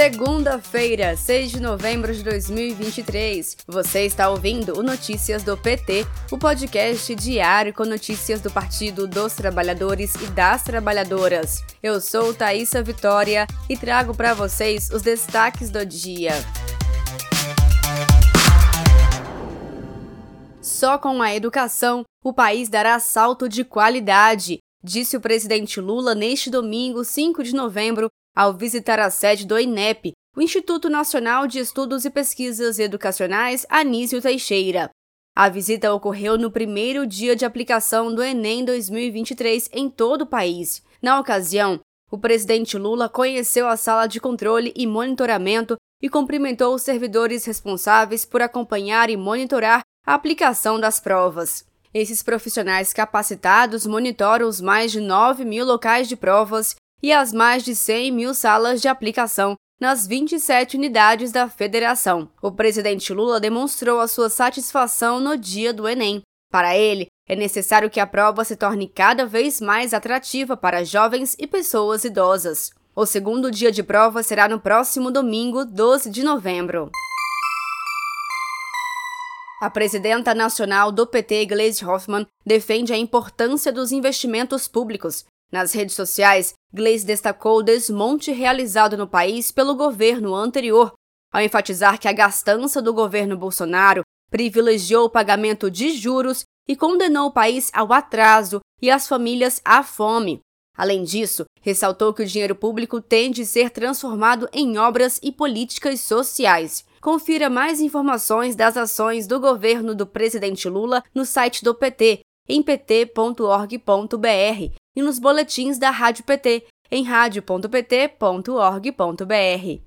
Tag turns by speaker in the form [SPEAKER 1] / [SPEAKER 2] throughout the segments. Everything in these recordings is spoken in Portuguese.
[SPEAKER 1] Segunda-feira, 6 de novembro de 2023. Você está ouvindo o Notícias do PT, o podcast diário com notícias do Partido dos Trabalhadores e das Trabalhadoras. Eu sou Thaisa Vitória e trago para vocês os destaques do dia. Só com a educação, o país dará salto de qualidade, disse o presidente Lula neste domingo, 5 de novembro, ao visitar a sede do INEP, o Instituto Nacional de Estudos e Pesquisas Educacionais Anísio Teixeira. A visita ocorreu no primeiro dia de aplicação do Enem 2023 em todo o país. Na ocasião, o presidente Lula conheceu a sala de controle e monitoramento e cumprimentou os servidores responsáveis por acompanhar e monitorar a aplicação das provas. Esses profissionais capacitados monitoram os mais de 9 mil locais de provas e as mais de 100 mil salas de aplicação nas 27 unidades da federação. O presidente Lula demonstrou a sua satisfação no dia do Enem. Para ele, é necessário que a prova se torne cada vez mais atrativa para jovens e pessoas idosas. O segundo dia de prova será no próximo domingo, 12 de novembro. A presidenta nacional do PT, Gleisi Hoffmann, defende a importância dos investimentos públicos nas redes sociais, Gleisi destacou o desmonte realizado no país pelo governo anterior, ao enfatizar que a gastança do governo Bolsonaro privilegiou o pagamento de juros e condenou o país ao atraso e as famílias à fome. Além disso, ressaltou que o dinheiro público tem de ser transformado em obras e políticas sociais. Confira mais informações das ações do governo do presidente Lula no site do PT, em pt.org.br e nos boletins da Rádio PT em radio.pt.org.br.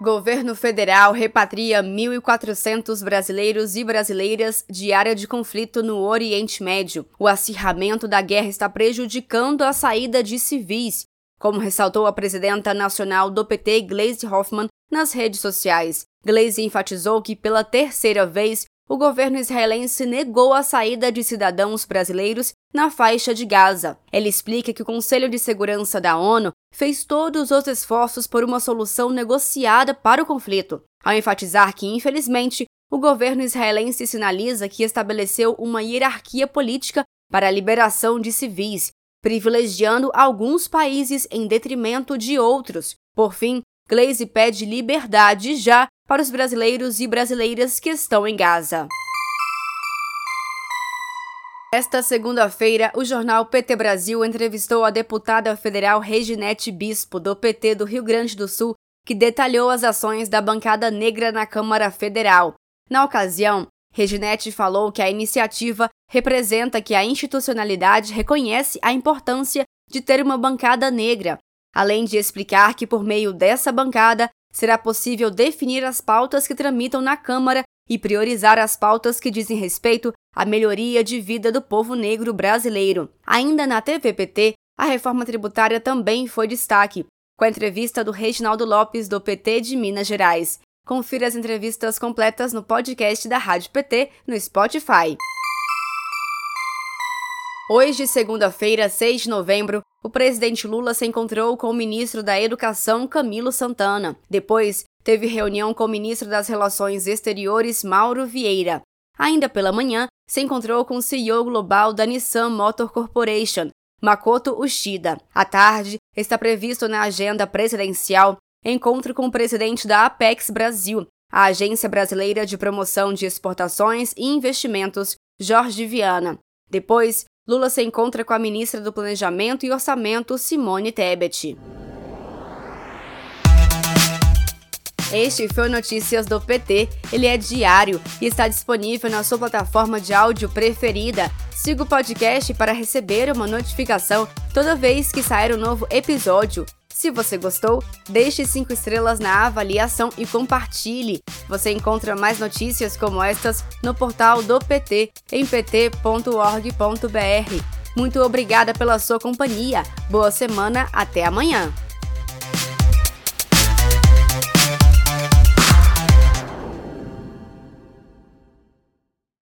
[SPEAKER 1] Governo federal repatria 1.400 brasileiros e brasileiras de área de conflito no Oriente Médio. O acirramento da guerra está prejudicando a saída de civis, como ressaltou a presidenta nacional do PT, Gleisi Hoffmann, nas redes sociais. Gleisi enfatizou que, pela terceira vez, o governo israelense negou a saída de cidadãos brasileiros na faixa de Gaza. Ele explica que o Conselho de Segurança da ONU fez todos os esforços por uma solução negociada para o conflito, ao enfatizar que, infelizmente, o governo israelense sinaliza que estabeleceu uma hierarquia política para a liberação de civis, privilegiando alguns países em detrimento de outros. Por fim, Glaze pede liberdade já para os brasileiros e brasileiras que estão em Gaza. Esta segunda-feira, o jornal PT Brasil entrevistou a deputada federal Reginete Bispo, do PT do Rio Grande do Sul, que detalhou as ações da bancada negra na Câmara Federal. Na ocasião, Reginete falou que a iniciativa representa que a institucionalidade reconhece a importância de ter uma bancada negra, além de explicar que, por meio dessa bancada, será possível definir as pautas que tramitam na Câmara e priorizar as pautas que dizem respeito à melhoria de vida do povo negro brasileiro. Ainda na TVPT, a reforma tributária também foi destaque, com a entrevista do Reginaldo Lopes, do PT de Minas Gerais. Confira as entrevistas completas no podcast da Rádio PT no Spotify. Hoje, segunda-feira, 6 de novembro, o presidente Lula se encontrou com o ministro da Educação, Camilo Santana. Depois, teve reunião com o ministro das Relações Exteriores, Mauro Vieira. Ainda pela manhã, se encontrou com o CEO global da Nissan Motor Corporation, Makoto Ushida. À tarde, está previsto na agenda presidencial encontro com o presidente da Apex Brasil, a Agência Brasileira de Promoção de Exportações e Investimentos, Jorge Viana. Depois, Lula se encontra com a ministra do Planejamento e Orçamento, Simone Tebet. Este foi Notícias do PT. Ele é diário e está disponível na sua plataforma de áudio preferida. Siga o podcast para receber uma notificação toda vez que sair um novo episódio. Se você gostou, deixe 5 estrelas na avaliação e compartilhe. Você encontra mais notícias como estas no portal do PT em pt.org.br. Muito obrigada pela sua companhia. Boa semana, até amanhã.